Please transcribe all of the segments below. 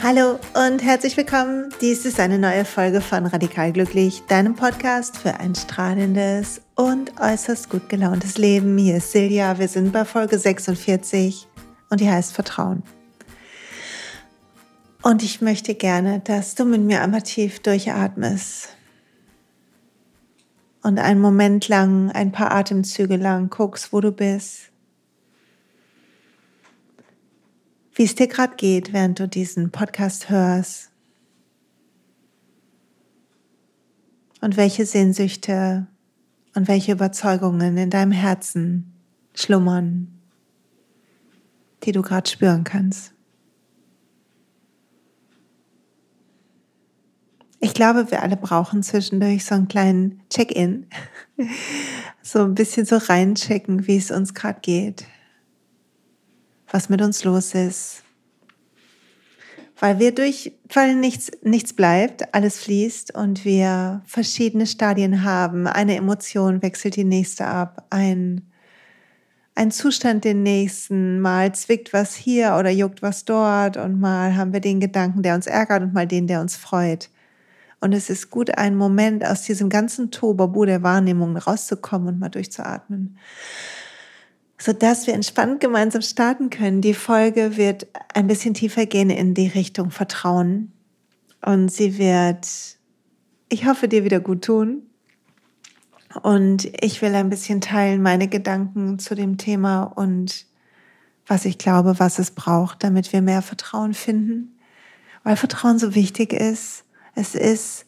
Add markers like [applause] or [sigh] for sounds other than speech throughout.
Hallo und herzlich willkommen. Dies ist eine neue Folge von Radikal Glücklich, deinem Podcast für ein strahlendes und äußerst gut gelauntes Leben. Hier ist Silja, wir sind bei Folge 46 und die heißt Vertrauen. Und ich möchte gerne, dass du mit mir einmal tief durchatmest und einen Moment lang, ein paar Atemzüge lang guckst, wo du bist wie es dir gerade geht, während du diesen Podcast hörst. Und welche Sehnsüchte und welche Überzeugungen in deinem Herzen schlummern, die du gerade spüren kannst. Ich glaube, wir alle brauchen zwischendurch so einen kleinen Check-in, [laughs] so ein bisschen so reinchecken, wie es uns gerade geht was mit uns los ist. Weil wir durch, weil nichts, nichts bleibt, alles fließt und wir verschiedene Stadien haben. Eine Emotion wechselt die nächste ab, ein, ein Zustand den nächsten. Mal zwickt was hier oder juckt was dort und mal haben wir den Gedanken, der uns ärgert und mal den, der uns freut. Und es ist gut, einen Moment aus diesem ganzen Tobabu der Wahrnehmung rauszukommen und mal durchzuatmen sodass wir entspannt gemeinsam starten können. Die Folge wird ein bisschen tiefer gehen in die Richtung Vertrauen und sie wird, ich hoffe, dir wieder gut tun. Und ich will ein bisschen teilen meine Gedanken zu dem Thema und was ich glaube, was es braucht, damit wir mehr Vertrauen finden. Weil Vertrauen so wichtig ist. Es ist,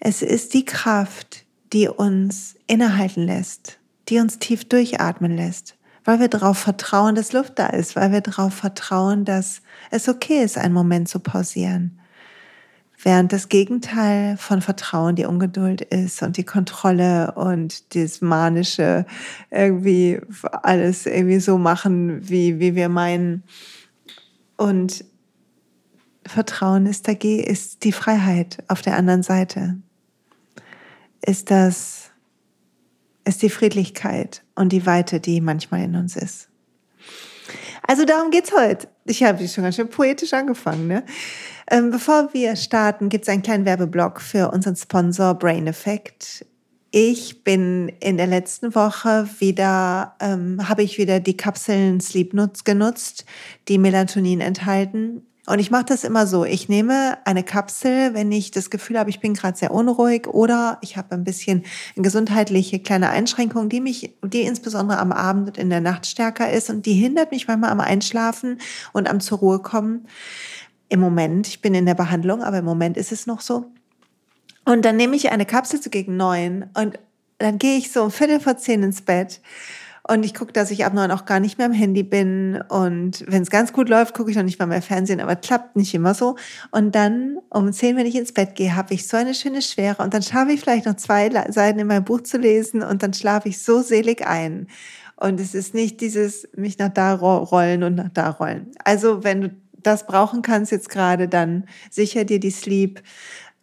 es ist die Kraft, die uns innehalten lässt die uns tief durchatmen lässt, weil wir darauf vertrauen, dass Luft da ist, weil wir darauf vertrauen, dass es okay ist, einen Moment zu pausieren. Während das Gegenteil von Vertrauen die Ungeduld ist und die Kontrolle und das manische irgendwie alles irgendwie so machen, wie, wie wir meinen. Und Vertrauen ist, dagegen, ist die Freiheit auf der anderen Seite. Ist das ist die Friedlichkeit und die Weite, die manchmal in uns ist. Also darum geht's heute. Ich habe schon ganz schön poetisch angefangen. Ne? Ähm, bevor wir starten, gibt es einen kleinen Werbeblock für unseren Sponsor Brain Effect. Ich bin in der letzten Woche wieder, ähm, habe ich wieder die Kapseln Sleep genutzt, die Melatonin enthalten. Und ich mache das immer so. Ich nehme eine Kapsel, wenn ich das Gefühl habe, ich bin gerade sehr unruhig oder ich habe ein bisschen gesundheitliche kleine Einschränkungen, die mich, die insbesondere am Abend und in der Nacht stärker ist und die hindert mich manchmal am Einschlafen und am zur Ruhe kommen. Im Moment, ich bin in der Behandlung, aber im Moment ist es noch so. Und dann nehme ich eine Kapsel zu gegen neun und dann gehe ich so um Viertel vor zehn ins Bett und ich gucke, dass ich ab neun auch gar nicht mehr am Handy bin. Und wenn es ganz gut läuft, gucke ich noch nicht mal mehr Fernsehen, aber klappt nicht immer so. Und dann um zehn, wenn ich ins Bett gehe, habe ich so eine schöne Schwere. Und dann schaffe ich vielleicht noch zwei Seiten in meinem Buch zu lesen und dann schlafe ich so selig ein. Und es ist nicht dieses mich nach da rollen und nach da rollen. Also wenn du das brauchen kannst jetzt gerade, dann sicher dir die Sleep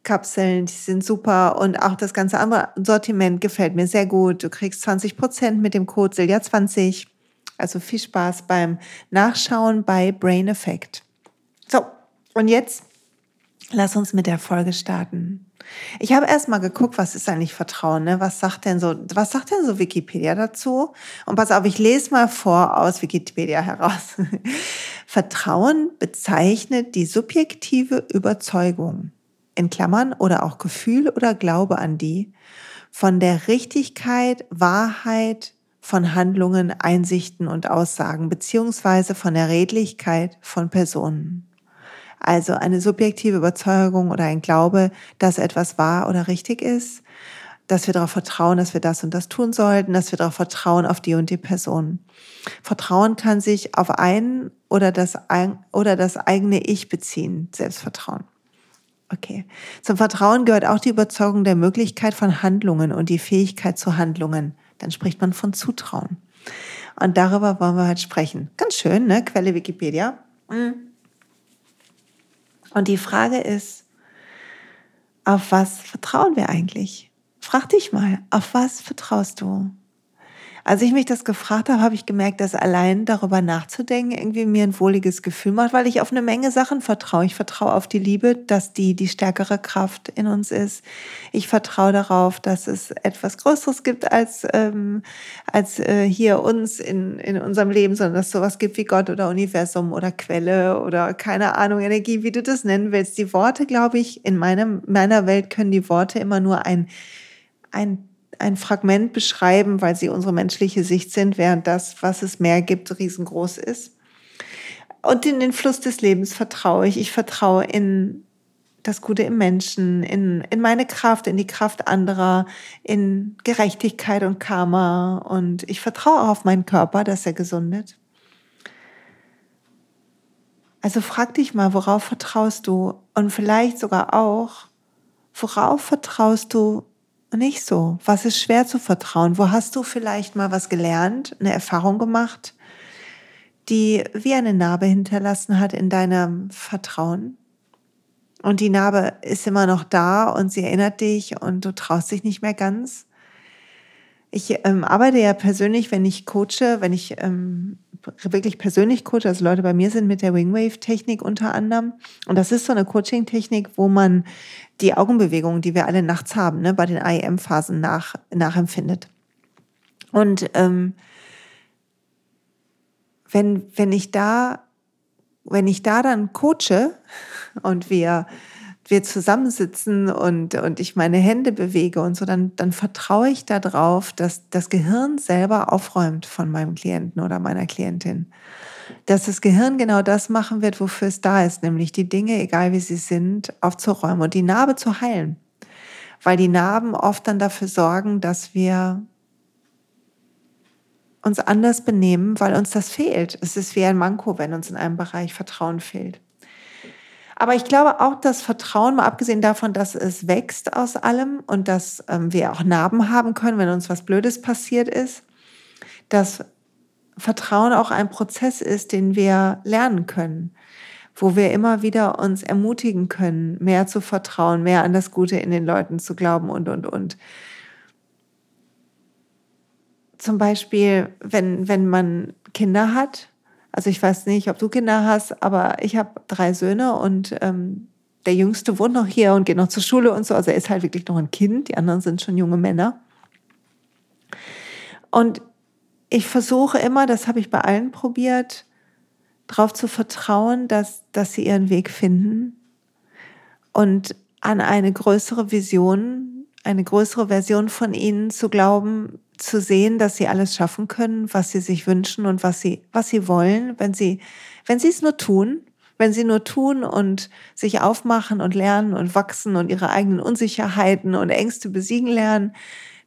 Kapseln, die sind super und auch das ganze andere Sortiment gefällt mir sehr gut. Du kriegst 20 Prozent mit dem Code Silja20. Also viel Spaß beim Nachschauen bei Brain Effect. So, und jetzt lass uns mit der Folge starten. Ich habe erstmal geguckt, was ist eigentlich Vertrauen, ne? Was sagt denn so, was sagt denn so Wikipedia dazu? Und pass auf, ich lese mal vor aus Wikipedia heraus. [laughs] Vertrauen bezeichnet die subjektive Überzeugung in Klammern oder auch Gefühl oder Glaube an die, von der Richtigkeit, Wahrheit von Handlungen, Einsichten und Aussagen, beziehungsweise von der Redlichkeit von Personen. Also eine subjektive Überzeugung oder ein Glaube, dass etwas wahr oder richtig ist, dass wir darauf vertrauen, dass wir das und das tun sollten, dass wir darauf vertrauen auf die und die Person. Vertrauen kann sich auf ein oder das, oder das eigene Ich beziehen, Selbstvertrauen. Okay. Zum Vertrauen gehört auch die Überzeugung der Möglichkeit von Handlungen und die Fähigkeit zu Handlungen. Dann spricht man von Zutrauen. Und darüber wollen wir heute sprechen. Ganz schön, ne? Quelle Wikipedia. Mhm. Und die Frage ist, auf was vertrauen wir eigentlich? Frag dich mal, auf was vertraust du? Als ich mich das gefragt habe, habe ich gemerkt, dass allein darüber nachzudenken irgendwie mir ein wohliges Gefühl macht, weil ich auf eine Menge Sachen vertraue. Ich vertraue auf die Liebe, dass die die stärkere Kraft in uns ist. Ich vertraue darauf, dass es etwas Größeres gibt als, ähm, als äh, hier uns in, in unserem Leben, sondern dass es sowas gibt wie Gott oder Universum oder Quelle oder keine Ahnung, Energie, wie du das nennen willst. Die Worte, glaube ich, in meinem, meiner Welt können die Worte immer nur ein, ein ein Fragment beschreiben, weil sie unsere menschliche Sicht sind, während das, was es mehr gibt, riesengroß ist. Und in den Fluss des Lebens vertraue ich. Ich vertraue in das Gute im Menschen, in, in meine Kraft, in die Kraft anderer, in Gerechtigkeit und Karma. Und ich vertraue auch auf meinen Körper, dass er gesundet. Also frag dich mal, worauf vertraust du? Und vielleicht sogar auch, worauf vertraust du nicht so? Was ist schwer zu vertrauen? Wo hast du vielleicht mal was gelernt, eine Erfahrung gemacht, die wie eine Narbe hinterlassen hat in deinem Vertrauen? Und die Narbe ist immer noch da und sie erinnert dich und du traust dich nicht mehr ganz. Ich ähm, arbeite ja persönlich, wenn ich coache, wenn ich ähm, wirklich persönlich coache, also Leute bei mir sind mit der Wingwave-Technik unter anderem. Und das ist so eine Coaching-Technik, wo man die Augenbewegungen, die wir alle nachts haben, ne, bei den IEM-Phasen nach, nachempfindet. Und ähm, wenn, wenn ich da, wenn ich da dann coache und wir wir zusammensitzen und, und ich meine Hände bewege und so, dann, dann vertraue ich darauf, dass das Gehirn selber aufräumt von meinem Klienten oder meiner Klientin. Dass das Gehirn genau das machen wird, wofür es da ist, nämlich die Dinge, egal wie sie sind, aufzuräumen und die Narbe zu heilen. Weil die Narben oft dann dafür sorgen, dass wir uns anders benehmen, weil uns das fehlt. Es ist wie ein Manko, wenn uns in einem Bereich Vertrauen fehlt. Aber ich glaube auch, dass Vertrauen, mal abgesehen davon, dass es wächst aus allem und dass ähm, wir auch Narben haben können, wenn uns was Blödes passiert ist, dass Vertrauen auch ein Prozess ist, den wir lernen können, wo wir immer wieder uns ermutigen können, mehr zu vertrauen, mehr an das Gute in den Leuten zu glauben und, und, und. Zum Beispiel, wenn, wenn man Kinder hat, also ich weiß nicht, ob du Kinder hast, aber ich habe drei Söhne und ähm, der Jüngste wohnt noch hier und geht noch zur Schule und so. Also er ist halt wirklich noch ein Kind. Die anderen sind schon junge Männer. Und ich versuche immer, das habe ich bei allen probiert, darauf zu vertrauen, dass, dass sie ihren Weg finden und an eine größere Vision, eine größere Version von ihnen zu glauben, zu sehen, dass sie alles schaffen können, was sie sich wünschen und was sie, was sie wollen, wenn sie, wenn sie es nur tun, wenn sie nur tun und sich aufmachen und lernen und wachsen und ihre eigenen Unsicherheiten und Ängste besiegen lernen,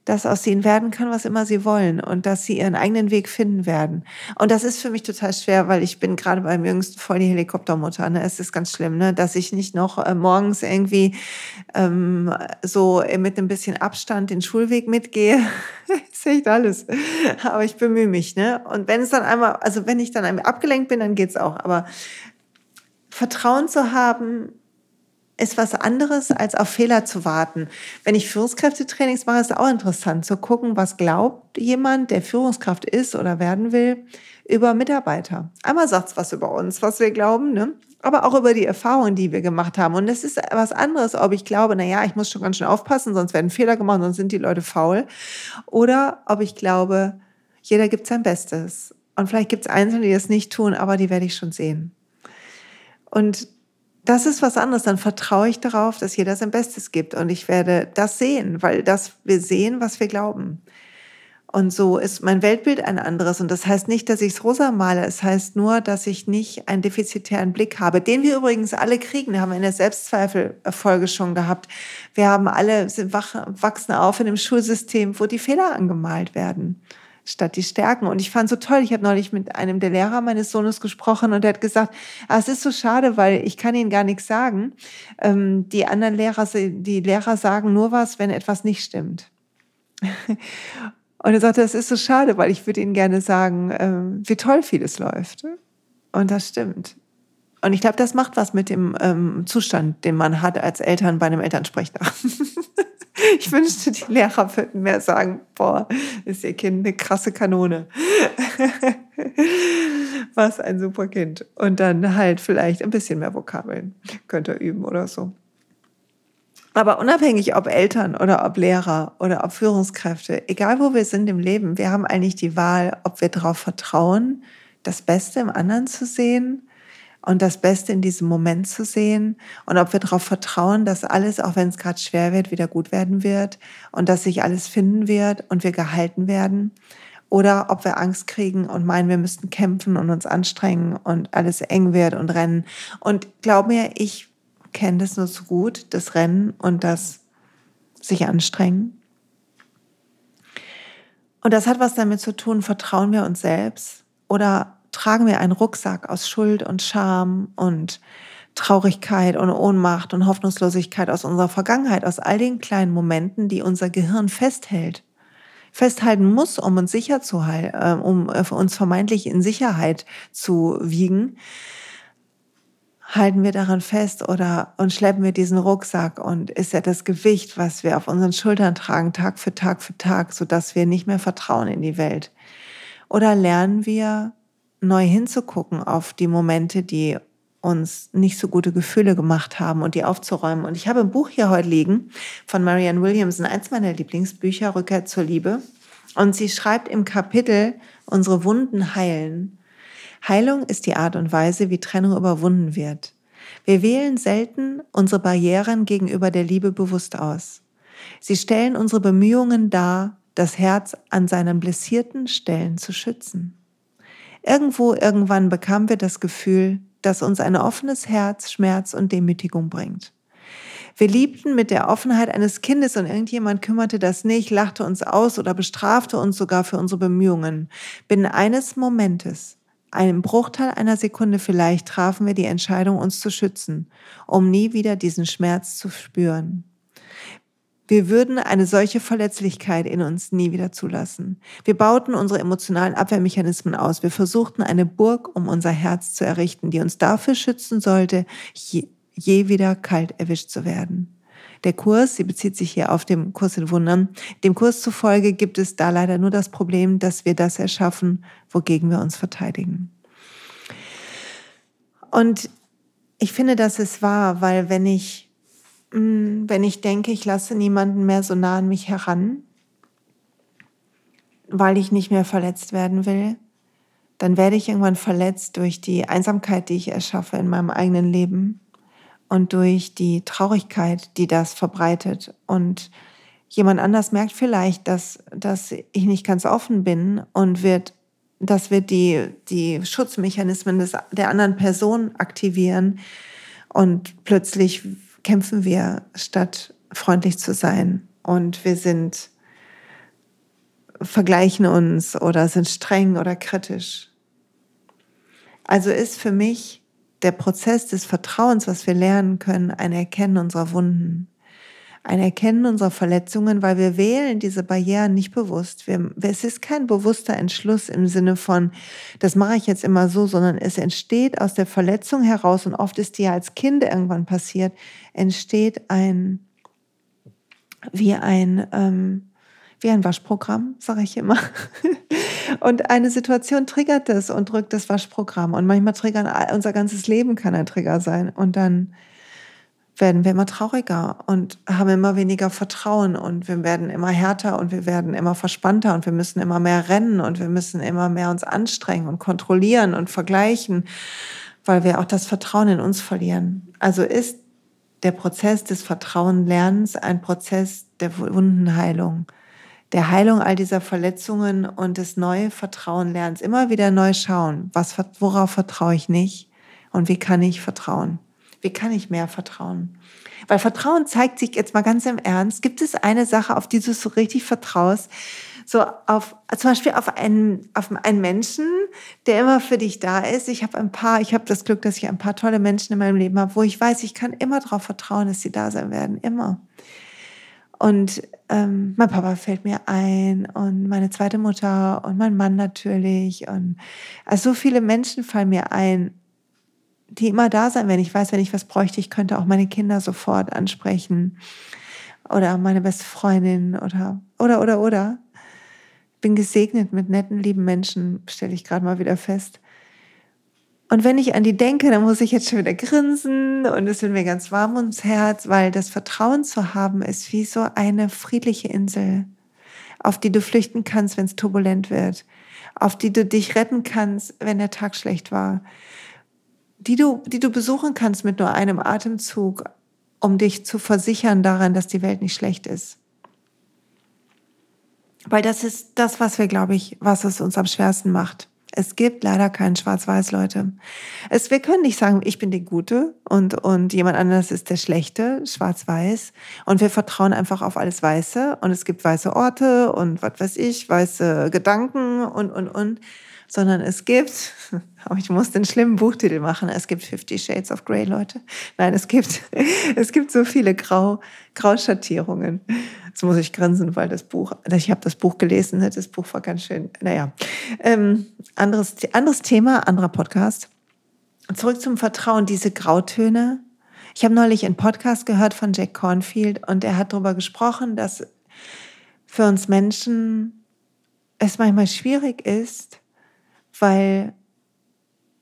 dass aus ihnen werden kann, was immer sie wollen und dass sie ihren eigenen Weg finden werden. Und das ist für mich total schwer, weil ich bin gerade beim Jüngsten voll die Helikoptermutter. Ne? Es ist ganz schlimm, ne? dass ich nicht noch äh, morgens irgendwie ähm, so mit ein bisschen Abstand den Schulweg mitgehe. [laughs] ist echt alles. Aber ich bemühe mich. Ne? Und wenn es dann einmal, also wenn ich dann einmal abgelenkt bin, dann geht's auch. Aber Vertrauen zu haben, ist was anderes, als auf Fehler zu warten. Wenn ich Führungskräftetrainings mache, ist es auch interessant zu gucken, was glaubt jemand, der Führungskraft ist oder werden will, über Mitarbeiter. Einmal sagt es was über uns, was wir glauben, ne? aber auch über die Erfahrungen, die wir gemacht haben. Und es ist was anderes, ob ich glaube, na ja, ich muss schon ganz schön aufpassen, sonst werden Fehler gemacht, sonst sind die Leute faul. Oder ob ich glaube, jeder gibt sein Bestes. Und vielleicht gibt es Einzelne, die das nicht tun, aber die werde ich schon sehen. Und das ist was anderes. Dann vertraue ich darauf, dass jeder sein Bestes gibt und ich werde das sehen, weil das wir sehen, was wir glauben. Und so ist mein Weltbild ein anderes. Und das heißt nicht, dass ich es rosa male. Es heißt nur, dass ich nicht einen defizitären Blick habe, den wir übrigens alle kriegen. Wir haben in der Selbstzweifelfolge schon gehabt. Wir haben alle, sind wach, wachsen auf in einem Schulsystem, wo die Fehler angemalt werden statt die Stärken. Und ich fand so toll, ich habe neulich mit einem der Lehrer meines Sohnes gesprochen und der hat gesagt, ah, es ist so schade, weil ich kann Ihnen gar nichts sagen. Ähm, die anderen Lehrer, die Lehrer sagen nur was, wenn etwas nicht stimmt. [laughs] Und er sagte, das ist so schade, weil ich würde Ihnen gerne sagen, ähm, wie toll vieles läuft. Und das stimmt. Und ich glaube, das macht was mit dem ähm, Zustand, den man hat als Eltern bei einem Elternsprechtag. [laughs] [laughs] Ich wünschte, die Lehrer würden mehr sagen, boah, ist ihr Kind eine krasse Kanone. [laughs] Was ein super Kind. Und dann halt vielleicht ein bisschen mehr Vokabeln könnt ihr üben oder so. Aber unabhängig ob Eltern oder ob Lehrer oder ob Führungskräfte, egal wo wir sind im Leben, wir haben eigentlich die Wahl, ob wir darauf vertrauen, das Beste im anderen zu sehen und das Beste in diesem Moment zu sehen und ob wir darauf vertrauen, dass alles, auch wenn es gerade schwer wird, wieder gut werden wird und dass sich alles finden wird und wir gehalten werden oder ob wir Angst kriegen und meinen, wir müssten kämpfen und uns anstrengen und alles eng wird und rennen. Und glaub mir, ich kenne das nur so gut, das Rennen und das sich anstrengen. Und das hat was damit zu tun, vertrauen wir uns selbst oder tragen wir einen Rucksack aus Schuld und Scham und Traurigkeit und Ohnmacht und Hoffnungslosigkeit aus unserer Vergangenheit, aus all den kleinen Momenten, die unser Gehirn festhält, festhalten muss, um uns sicher zu halten, äh, um äh, uns vermeintlich in Sicherheit zu wiegen, halten wir daran fest oder und schleppen wir diesen Rucksack und ist ja das Gewicht, was wir auf unseren Schultern tragen, Tag für Tag für Tag, so dass wir nicht mehr vertrauen in die Welt. Oder lernen wir neu hinzugucken auf die Momente, die uns nicht so gute Gefühle gemacht haben und die aufzuräumen. Und ich habe ein Buch hier heute liegen von Marianne Williamson, eins meiner Lieblingsbücher, Rückkehr zur Liebe. Und sie schreibt im Kapitel Unsere Wunden heilen. Heilung ist die Art und Weise, wie Trennung überwunden wird. Wir wählen selten unsere Barrieren gegenüber der Liebe bewusst aus. Sie stellen unsere Bemühungen dar, das Herz an seinen blessierten Stellen zu schützen. Irgendwo, irgendwann bekamen wir das Gefühl, dass uns ein offenes Herz Schmerz und Demütigung bringt. Wir liebten mit der Offenheit eines Kindes und irgendjemand kümmerte das nicht, lachte uns aus oder bestrafte uns sogar für unsere Bemühungen. Binnen eines Momentes, einem Bruchteil einer Sekunde vielleicht, trafen wir die Entscheidung, uns zu schützen, um nie wieder diesen Schmerz zu spüren. Wir würden eine solche Verletzlichkeit in uns nie wieder zulassen. Wir bauten unsere emotionalen Abwehrmechanismen aus. Wir versuchten eine Burg um unser Herz zu errichten, die uns dafür schützen sollte, je, je wieder kalt erwischt zu werden. Der Kurs, sie bezieht sich hier auf den Kurs in Wundern, dem Kurs zufolge gibt es da leider nur das Problem, dass wir das erschaffen, wogegen wir uns verteidigen. Und ich finde, das ist wahr, weil wenn ich wenn ich denke, ich lasse niemanden mehr so nah an mich heran, weil ich nicht mehr verletzt werden will, dann werde ich irgendwann verletzt durch die Einsamkeit, die ich erschaffe in meinem eigenen Leben und durch die Traurigkeit, die das verbreitet. Und jemand anders merkt vielleicht, dass, dass ich nicht ganz offen bin und wird, das wird die, die Schutzmechanismen des, der anderen Person aktivieren und plötzlich kämpfen wir, statt freundlich zu sein. Und wir sind, vergleichen uns oder sind streng oder kritisch. Also ist für mich der Prozess des Vertrauens, was wir lernen können, ein Erkennen unserer Wunden ein Erkennen unserer Verletzungen, weil wir wählen diese Barrieren nicht bewusst. Wir, es ist kein bewusster Entschluss im Sinne von, das mache ich jetzt immer so, sondern es entsteht aus der Verletzung heraus und oft ist die ja als Kind irgendwann passiert, entsteht ein, wie ein, ähm, wie ein Waschprogramm, sage ich immer. [laughs] Und eine Situation triggert das und drückt das Waschprogramm. Und manchmal triggern unser ganzes Leben kann ein Trigger sein. Und dann werden wir immer trauriger und haben immer weniger Vertrauen und wir werden immer härter und wir werden immer verspannter und wir müssen immer mehr rennen und wir müssen immer mehr uns anstrengen und kontrollieren und vergleichen, weil wir auch das Vertrauen in uns verlieren. Also ist der Prozess des Vertrauenlernens ein Prozess der Wundenheilung, der Heilung all dieser Verletzungen und des neue Vertrauenlernens. Immer wieder neu schauen, was, worauf vertraue ich nicht und wie kann ich vertrauen. Wie kann ich mehr vertrauen? Weil Vertrauen zeigt sich jetzt mal ganz im Ernst. Gibt es eine Sache, auf die du so richtig vertraust? So auf, zum Beispiel auf einen, auf einen Menschen, der immer für dich da ist. Ich habe ein paar, ich habe das Glück, dass ich ein paar tolle Menschen in meinem Leben habe, wo ich weiß, ich kann immer darauf vertrauen, dass sie da sein werden. Immer. Und ähm, mein Papa fällt mir ein und meine zweite Mutter und mein Mann natürlich. Und also so viele Menschen fallen mir ein, die immer da sein, wenn ich weiß, wenn ich was bräuchte, ich könnte auch meine Kinder sofort ansprechen. oder meine beste Freundin oder, oder, oder, oder. Bin gesegnet mit netten, lieben Menschen, stelle ich gerade mal wieder fest. Und wenn ich an die denke, dann muss ich jetzt schon wieder grinsen und es wird mir ganz warm ums Herz, weil das Vertrauen zu haben ist wie so eine friedliche Insel, auf die du flüchten kannst, wenn es turbulent wird, auf die du dich retten kannst, wenn der Tag schlecht war, die du, die du besuchen kannst mit nur einem Atemzug, um dich zu versichern daran, dass die Welt nicht schlecht ist. Weil das ist das, was wir, glaube ich, was es uns am schwersten macht. Es gibt leider kein Schwarz-Weiß, Leute. Es, wir können nicht sagen, ich bin die Gute und, und jemand anderes ist der Schlechte, Schwarz-Weiß. Und wir vertrauen einfach auf alles Weiße. Und es gibt weiße Orte und was weiß ich, weiße Gedanken und, und, und. Sondern es gibt, [laughs] aber ich muss den schlimmen Buchtitel machen, es gibt Fifty Shades of Grey, Leute. Nein, es gibt, [laughs] es gibt so viele Grau, Grauschattierungen. Jetzt muss ich grinsen, weil das Buch, ich habe das Buch gelesen, ne, das Buch war ganz schön, naja. Ähm, anderes, anderes Thema, anderer Podcast. Zurück zum Vertrauen, diese Grautöne. Ich habe neulich einen Podcast gehört von Jack Cornfield und er hat darüber gesprochen, dass für uns Menschen es manchmal schwierig ist, weil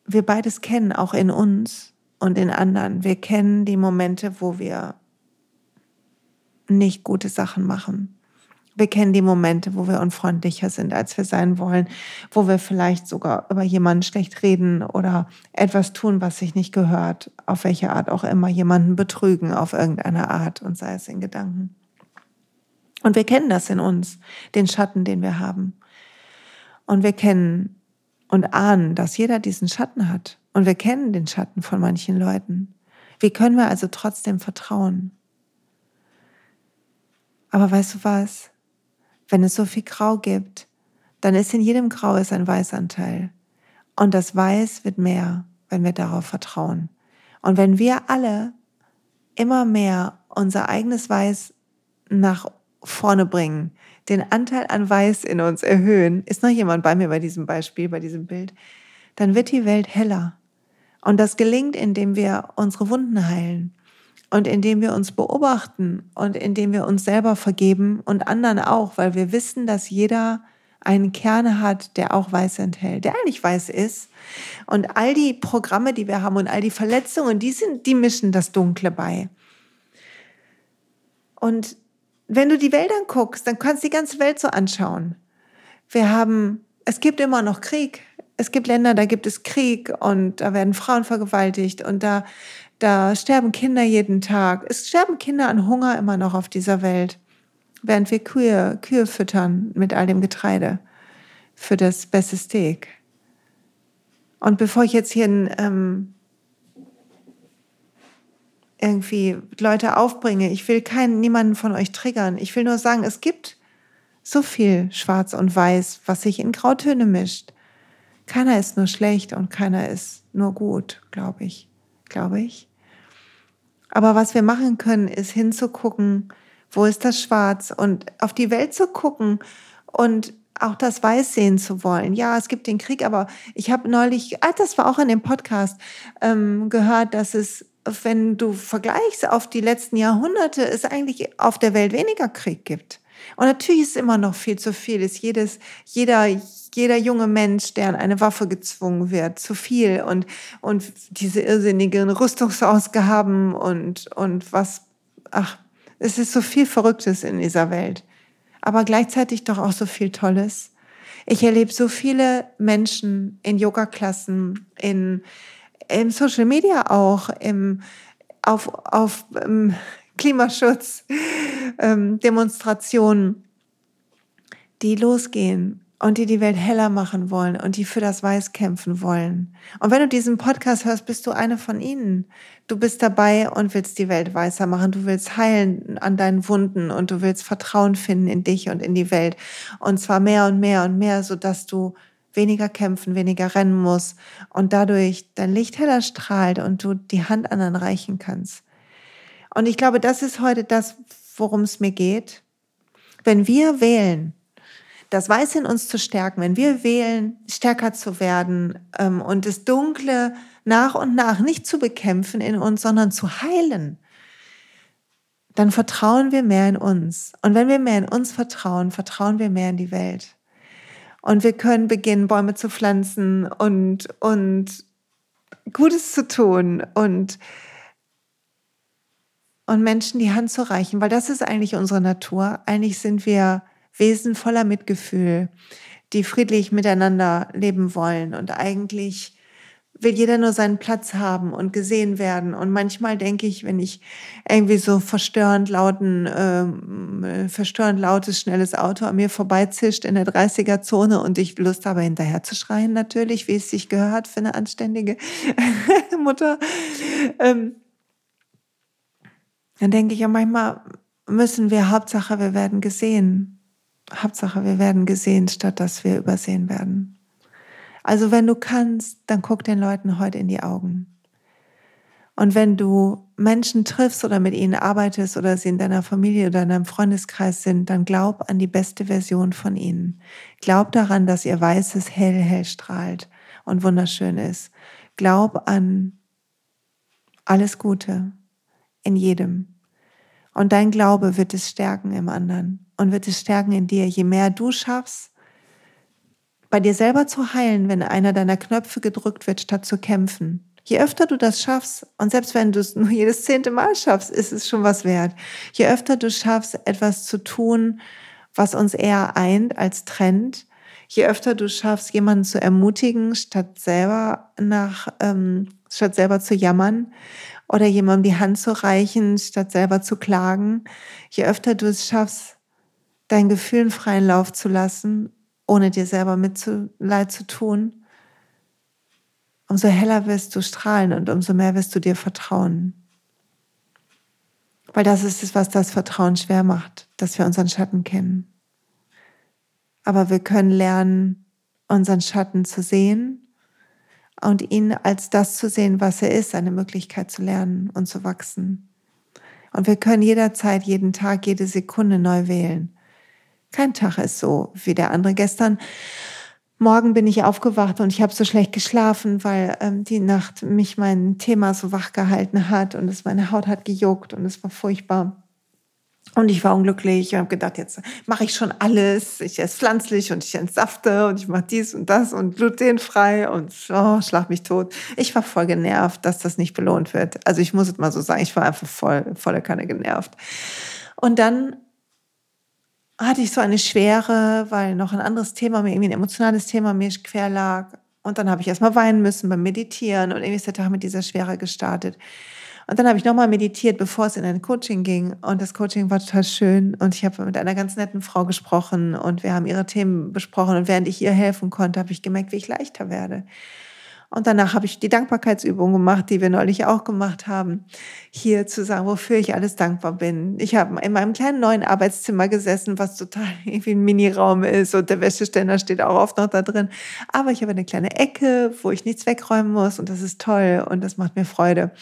wir beides kennen, auch in uns und in anderen. Wir kennen die Momente, wo wir nicht gute Sachen machen. Wir kennen die Momente, wo wir unfreundlicher sind, als wir sein wollen, wo wir vielleicht sogar über jemanden schlecht reden oder etwas tun, was sich nicht gehört, auf welche Art auch immer, jemanden betrügen auf irgendeine Art und sei es in Gedanken. Und wir kennen das in uns, den Schatten, den wir haben. Und wir kennen und ahnen, dass jeder diesen Schatten hat. Und wir kennen den Schatten von manchen Leuten. Wie können wir also trotzdem vertrauen? Aber weißt du was? Wenn es so viel Grau gibt, dann ist in jedem Grau ist ein Weißanteil. Und das Weiß wird mehr, wenn wir darauf vertrauen. Und wenn wir alle immer mehr unser eigenes Weiß nach vorne bringen, den Anteil an Weiß in uns erhöhen, ist noch jemand bei mir bei diesem Beispiel, bei diesem Bild, dann wird die Welt heller. Und das gelingt, indem wir unsere Wunden heilen, und indem wir uns beobachten und indem wir uns selber vergeben und anderen auch, weil wir wissen, dass jeder einen Kern hat, der auch weiß enthält, der eigentlich weiß ist. Und all die Programme, die wir haben und all die Verletzungen, die sind, die mischen das Dunkle bei. Und wenn du die Welt anguckst, dann kannst du die ganze Welt so anschauen. Wir haben, es gibt immer noch Krieg. Es gibt Länder, da gibt es Krieg und da werden Frauen vergewaltigt und da da sterben Kinder jeden Tag. Es sterben Kinder an Hunger immer noch auf dieser Welt, während wir Kühe, Kühe füttern mit all dem Getreide für das beste Steak. Und bevor ich jetzt hier ähm, irgendwie Leute aufbringe, ich will keinen, niemanden von euch triggern. Ich will nur sagen, es gibt so viel Schwarz und Weiß, was sich in Grautöne mischt. Keiner ist nur schlecht und keiner ist nur gut, glaube ich. Glaube ich. Aber was wir machen können, ist hinzugucken, wo ist das Schwarz und auf die Welt zu gucken und auch das Weiß sehen zu wollen. Ja, es gibt den Krieg, aber ich habe neulich, ah, das war auch in dem Podcast, ähm, gehört, dass es, wenn du vergleichst auf die letzten Jahrhunderte, es eigentlich auf der Welt weniger Krieg gibt. Und natürlich ist immer noch viel zu viel, ist jedes, jeder, jeder junge Mensch, der an eine Waffe gezwungen wird, zu viel und, und diese irrsinnigen Rüstungsausgaben und, und was, ach, es ist so viel Verrücktes in dieser Welt, aber gleichzeitig doch auch so viel Tolles. Ich erlebe so viele Menschen in Yoga-Klassen, in, im Social Media auch, im, auf, auf ähm, Klimaschutz, ähm, Demonstrationen, die losgehen und die die Welt heller machen wollen und die für das Weiß kämpfen wollen. Und wenn du diesen Podcast hörst, bist du eine von ihnen. Du bist dabei und willst die Welt weißer machen. Du willst heilen an deinen Wunden und du willst Vertrauen finden in dich und in die Welt. Und zwar mehr und mehr und mehr, sodass du weniger kämpfen, weniger rennen musst und dadurch dein Licht heller strahlt und du die Hand anderen reichen kannst. Und ich glaube, das ist heute das, worum es mir geht. Wenn wir wählen, das Weiß in uns zu stärken, wenn wir wählen, stärker zu werden ähm, und das Dunkle nach und nach nicht zu bekämpfen in uns, sondern zu heilen, dann vertrauen wir mehr in uns. Und wenn wir mehr in uns vertrauen, vertrauen wir mehr in die Welt. Und wir können beginnen, Bäume zu pflanzen und, und Gutes zu tun und, und Menschen die Hand zu reichen, weil das ist eigentlich unsere Natur. Eigentlich sind wir Wesen voller Mitgefühl, die friedlich miteinander leben wollen und eigentlich will jeder nur seinen Platz haben und gesehen werden. Und manchmal denke ich, wenn ich irgendwie so verstörend lauten, äh, verstörend lautes, schnelles Auto an mir vorbeizischt in der 30er-Zone und ich Lust habe, hinterher zu schreien, natürlich, wie es sich gehört für eine anständige [laughs] Mutter. Ähm, dann denke ich ja manchmal müssen wir, Hauptsache, wir werden gesehen. Hauptsache, wir werden gesehen, statt dass wir übersehen werden. Also wenn du kannst, dann guck den Leuten heute in die Augen. Und wenn du Menschen triffst oder mit ihnen arbeitest oder sie in deiner Familie oder in deinem Freundeskreis sind, dann glaub an die beste Version von ihnen. Glaub daran, dass ihr Weißes hell, hell strahlt und wunderschön ist. Glaub an alles Gute in jedem. Und dein Glaube wird es stärken im anderen und wird es stärken in dir. Je mehr du schaffst, bei dir selber zu heilen, wenn einer deiner Knöpfe gedrückt wird, statt zu kämpfen. Je öfter du das schaffst, und selbst wenn du es nur [laughs] jedes zehnte Mal schaffst, ist es schon was wert. Je öfter du schaffst, etwas zu tun, was uns eher eint als trennt, je öfter du schaffst, jemanden zu ermutigen, statt selber nach, ähm, statt selber zu jammern, oder jemandem die Hand zu reichen, statt selber zu klagen, je öfter du es schaffst, deinen Gefühlen freien Lauf zu lassen ohne dir selber Mitleid zu tun, umso heller wirst du strahlen und umso mehr wirst du dir vertrauen. Weil das ist es, was das Vertrauen schwer macht, dass wir unseren Schatten kennen. Aber wir können lernen, unseren Schatten zu sehen und ihn als das zu sehen, was er ist, eine Möglichkeit zu lernen und zu wachsen. Und wir können jederzeit, jeden Tag, jede Sekunde neu wählen. Kein Tag ist so wie der andere. Gestern Morgen bin ich aufgewacht und ich habe so schlecht geschlafen, weil ähm, die Nacht mich mein Thema so wach gehalten hat und es meine Haut hat gejuckt und es war furchtbar. Und ich war unglücklich und habe gedacht, jetzt mache ich schon alles. Ich esse pflanzlich und ich entsafte und ich mache dies und das und glutenfrei und oh, schlag mich tot. Ich war voll genervt, dass das nicht belohnt wird. Also ich muss es mal so sagen, ich war einfach voll, volle Kanne genervt. Und dann hatte ich so eine Schwere, weil noch ein anderes Thema, mir irgendwie ein emotionales Thema mir quer lag. Und dann habe ich erstmal weinen müssen beim Meditieren und irgendwie ist der Tag mit dieser Schwere gestartet. Und dann habe ich nochmal meditiert, bevor es in ein Coaching ging. Und das Coaching war total schön. Und ich habe mit einer ganz netten Frau gesprochen und wir haben ihre Themen besprochen. Und während ich ihr helfen konnte, habe ich gemerkt, wie ich leichter werde. Und danach habe ich die Dankbarkeitsübung gemacht, die wir neulich auch gemacht haben, hier zu sagen, wofür ich alles dankbar bin. Ich habe in meinem kleinen neuen Arbeitszimmer gesessen, was total [laughs] irgendwie ein Miniraum ist und der Wäscheständer steht auch oft noch da drin. Aber ich habe eine kleine Ecke, wo ich nichts wegräumen muss und das ist toll und das macht mir Freude.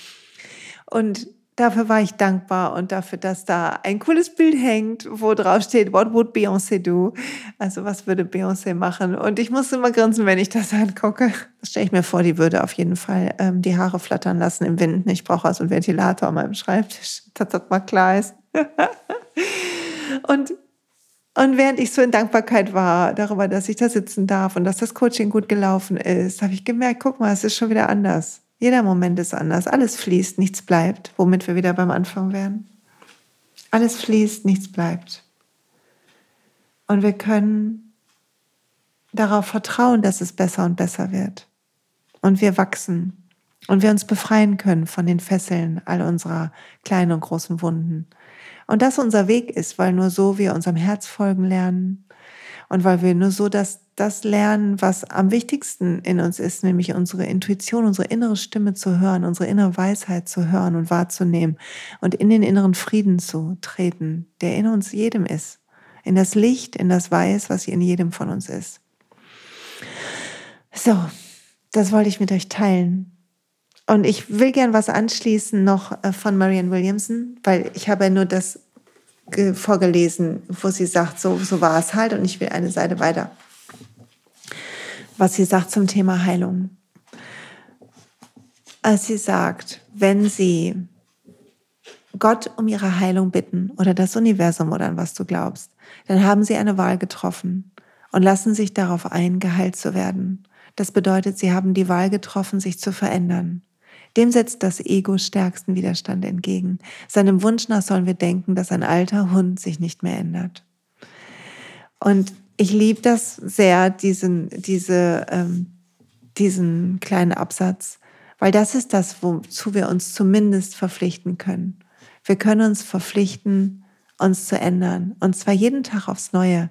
Und dafür war ich dankbar und dafür, dass da ein cooles Bild hängt, wo drauf steht, what would Beyoncé do? Also was würde Beyoncé machen? Und ich muss immer grinsen, wenn ich das angucke. Das stelle ich mir vor, die würde auf jeden Fall ähm, die Haare flattern lassen im Wind. Ich brauche also einen Ventilator an meinem Schreibtisch, [laughs] dass das mal klar ist. [laughs] und und während ich so in Dankbarkeit war darüber, dass ich da sitzen darf und dass das Coaching gut gelaufen ist, habe ich gemerkt, guck mal, es ist schon wieder anders. Jeder Moment ist anders. Alles fließt, nichts bleibt, womit wir wieder beim Anfang wären. Alles fließt, nichts bleibt. Und wir können darauf vertrauen, dass es besser und besser wird. Und wir wachsen. Und wir uns befreien können von den Fesseln all unserer kleinen und großen Wunden. Und das unser Weg ist, weil nur so wir unserem Herz folgen lernen und weil wir nur so das das lernen, was am wichtigsten in uns ist, nämlich unsere Intuition, unsere innere Stimme zu hören, unsere innere Weisheit zu hören und wahrzunehmen und in den inneren Frieden zu treten, der in uns jedem ist, in das Licht, in das Weiß, was in jedem von uns ist. So, das wollte ich mit euch teilen. Und ich will gern was anschließen noch äh, von Marianne Williamson, weil ich habe ja nur das vorgelesen, wo sie sagt, so, so war es halt und ich will eine Seite weiter was sie sagt zum Thema Heilung. Als sie sagt, wenn sie Gott um ihre Heilung bitten oder das Universum oder an was du glaubst, dann haben sie eine Wahl getroffen und lassen sich darauf ein, geheilt zu werden. Das bedeutet, sie haben die Wahl getroffen, sich zu verändern. Dem setzt das Ego stärksten Widerstand entgegen. Seinem Wunsch nach sollen wir denken, dass ein alter Hund sich nicht mehr ändert. Und ich liebe das sehr, diesen, diese, ähm, diesen kleinen Absatz, weil das ist das, wozu wir uns zumindest verpflichten können. Wir können uns verpflichten, uns zu ändern. Und zwar jeden Tag aufs Neue.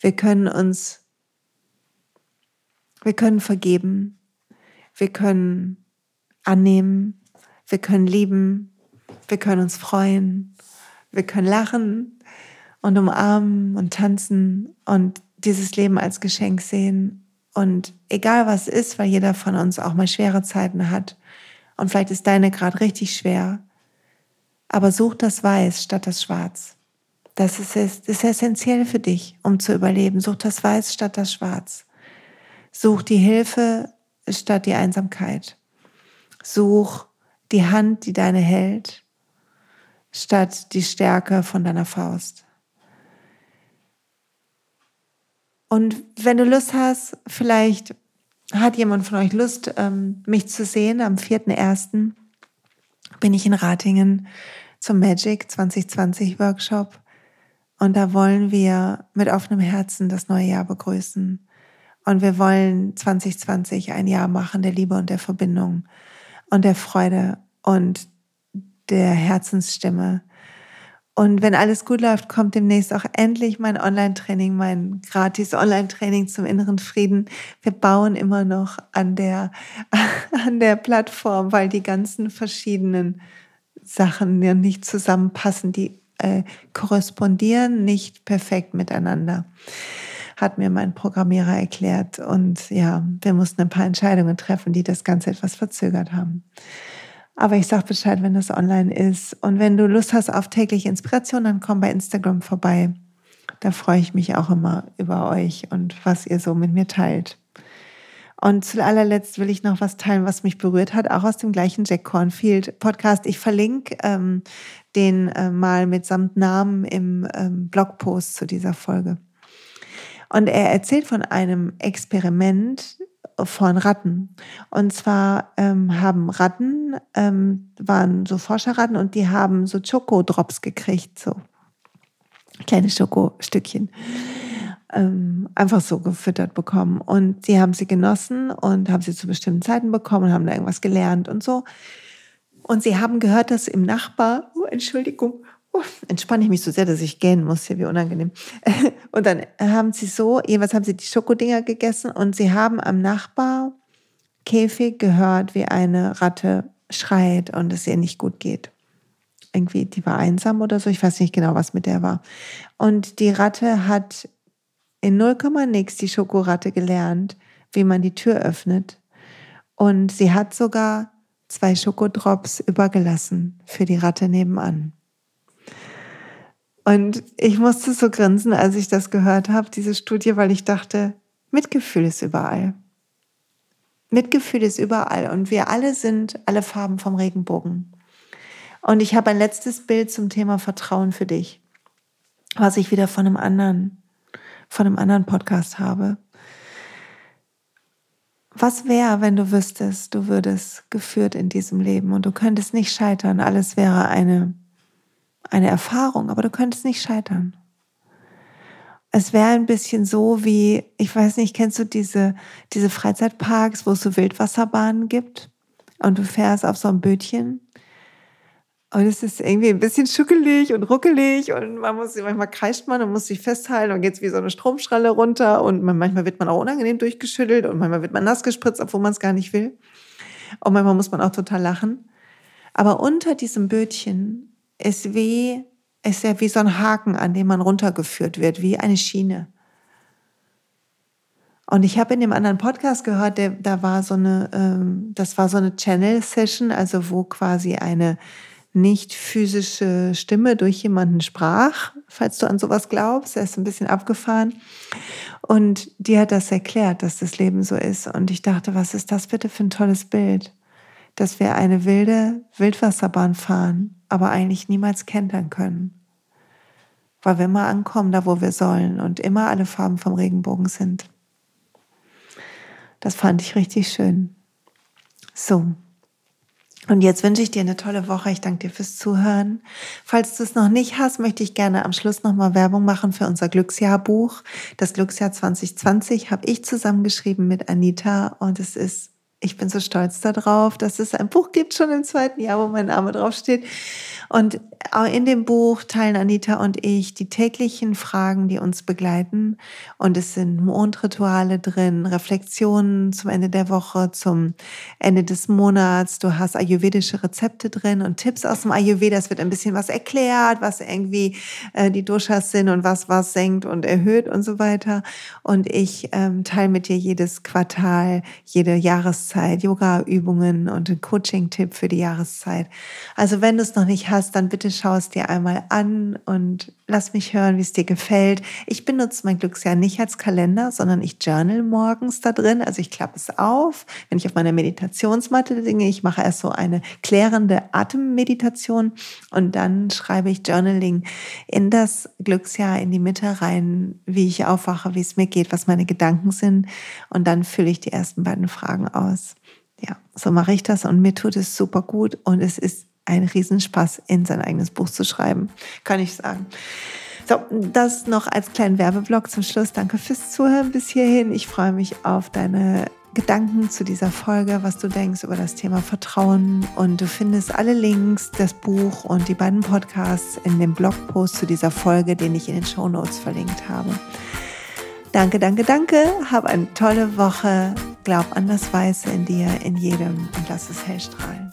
Wir können uns, wir können vergeben. Wir können annehmen, wir können lieben, wir können uns freuen, wir können lachen und umarmen und tanzen und dieses Leben als Geschenk sehen. Und egal was ist, weil jeder von uns auch mal schwere Zeiten hat und vielleicht ist deine gerade richtig schwer, aber such das Weiß statt das Schwarz. Das ist, ist essentiell für dich, um zu überleben. Such das Weiß statt das Schwarz. Such die Hilfe statt die Einsamkeit. Such die Hand, die deine hält, statt die Stärke von deiner Faust. Und wenn du Lust hast, vielleicht hat jemand von euch Lust, ähm, mich zu sehen. Am 4.1. bin ich in Ratingen zum Magic 2020 Workshop. Und da wollen wir mit offenem Herzen das neue Jahr begrüßen. Und wir wollen 2020 ein Jahr machen der Liebe und der Verbindung und der Freude und der Herzensstimme. Und wenn alles gut läuft, kommt demnächst auch endlich mein Online-Training, mein gratis Online-Training zum inneren Frieden. Wir bauen immer noch an der, [laughs] an der Plattform, weil die ganzen verschiedenen Sachen ja nicht zusammenpassen, die äh, korrespondieren nicht perfekt miteinander hat mir mein Programmierer erklärt. Und ja, wir mussten ein paar Entscheidungen treffen, die das Ganze etwas verzögert haben. Aber ich sag Bescheid, wenn das online ist. Und wenn du Lust hast auf tägliche Inspiration, dann komm bei Instagram vorbei. Da freue ich mich auch immer über euch und was ihr so mit mir teilt. Und zu allerletzt will ich noch was teilen, was mich berührt hat, auch aus dem gleichen Jack Cornfield Podcast. Ich verlinke ähm, den äh, mal mitsamt Namen im ähm, Blogpost zu dieser Folge. Und er erzählt von einem Experiment von Ratten. Und zwar ähm, haben Ratten, ähm, waren so Forscherratten und die haben so Schokodrops gekriegt, so kleine Schokostückchen. Ähm, einfach so gefüttert bekommen. Und sie haben sie genossen und haben sie zu bestimmten Zeiten bekommen und haben da irgendwas gelernt und so. Und sie haben gehört, dass im Nachbar, oh, Entschuldigung, entspanne ich mich so sehr, dass ich gähnen muss, ja, wie unangenehm. [laughs] Und dann haben sie so, jeweils haben sie die Schokodinger gegessen und sie haben am Nachbarkäfig gehört, wie eine Ratte schreit und es ihr nicht gut geht. Irgendwie, die war einsam oder so, ich weiß nicht genau, was mit der war. Und die Ratte hat in 0, nix die Schokoratte gelernt, wie man die Tür öffnet. Und sie hat sogar zwei Schokodrops übergelassen für die Ratte nebenan. Und ich musste so grinsen, als ich das gehört habe, diese Studie, weil ich dachte, Mitgefühl ist überall. Mitgefühl ist überall und wir alle sind alle Farben vom Regenbogen. Und ich habe ein letztes Bild zum Thema Vertrauen für dich, was ich wieder von einem anderen, von einem anderen Podcast habe. Was wäre, wenn du wüsstest, du würdest geführt in diesem Leben und du könntest nicht scheitern, alles wäre eine eine Erfahrung, aber du könntest nicht scheitern. Es wäre ein bisschen so wie, ich weiß nicht, kennst du diese, diese Freizeitparks, wo es so Wildwasserbahnen gibt und du fährst auf so einem Bötchen und es ist irgendwie ein bisschen schuckelig und ruckelig und man muss, manchmal kreischt man und muss sich festhalten und geht wie so eine Stromschralle runter und man, manchmal wird man auch unangenehm durchgeschüttelt und manchmal wird man nass gespritzt, obwohl man es gar nicht will. Und manchmal muss man auch total lachen. Aber unter diesem Bötchen ist wie, ist ja wie so ein Haken, an dem man runtergeführt wird, wie eine Schiene. Und ich habe in dem anderen Podcast gehört, der, da war so eine, ähm, das war so eine Channel-Session, also wo quasi eine nicht physische Stimme durch jemanden sprach, falls du an sowas glaubst. Er ist ein bisschen abgefahren. Und die hat das erklärt, dass das Leben so ist. Und ich dachte, was ist das bitte für ein tolles Bild? Dass wir eine wilde Wildwasserbahn fahren aber eigentlich niemals kentern können. Weil wir immer ankommen, da wo wir sollen und immer alle Farben vom Regenbogen sind. Das fand ich richtig schön. So, und jetzt wünsche ich dir eine tolle Woche. Ich danke dir fürs Zuhören. Falls du es noch nicht hast, möchte ich gerne am Schluss nochmal Werbung machen für unser Glücksjahrbuch. Das Glücksjahr 2020 habe ich zusammengeschrieben mit Anita und es ist ich bin so stolz darauf, dass es ein Buch gibt, schon im zweiten Jahr, wo mein Name draufsteht. Und in dem Buch teilen Anita und ich die täglichen Fragen, die uns begleiten. Und es sind Mondrituale drin, Reflexionen zum Ende der Woche, zum Ende des Monats. Du hast ayurvedische Rezepte drin und Tipps aus dem Ayurveda. Es wird ein bisschen was erklärt, was irgendwie äh, die Doshas sind und was was senkt und erhöht und so weiter. Und ich ähm, teile mit dir jedes Quartal, jede Jahreszeit Yoga-Übungen und einen Coaching-Tipp für die Jahreszeit. Also wenn du es noch nicht hast, dann bitte schau es dir einmal an und lass mich hören, wie es dir gefällt. Ich benutze mein Glücksjahr nicht als Kalender, sondern ich journal morgens da drin. Also ich klappe es auf, wenn ich auf meiner Meditationsmatte singe. Ich mache erst so eine klärende Atemmeditation und dann schreibe ich Journaling in das Glücksjahr in die Mitte rein, wie ich aufwache, wie es mir geht, was meine Gedanken sind. Und dann fülle ich die ersten beiden Fragen aus. Ja, so mache ich das und mir tut es super gut und es ist ein Riesenspaß, in sein eigenes Buch zu schreiben, kann ich sagen. So, das noch als kleinen Werbeblock zum Schluss. Danke fürs Zuhören bis hierhin. Ich freue mich auf deine Gedanken zu dieser Folge, was du denkst über das Thema Vertrauen. Und du findest alle Links, das Buch und die beiden Podcasts in dem Blogpost zu dieser Folge, den ich in den Show Notes verlinkt habe. Danke, danke, danke. Hab eine tolle Woche. Glaub an das Weiße in dir, in jedem und lass es hell strahlen.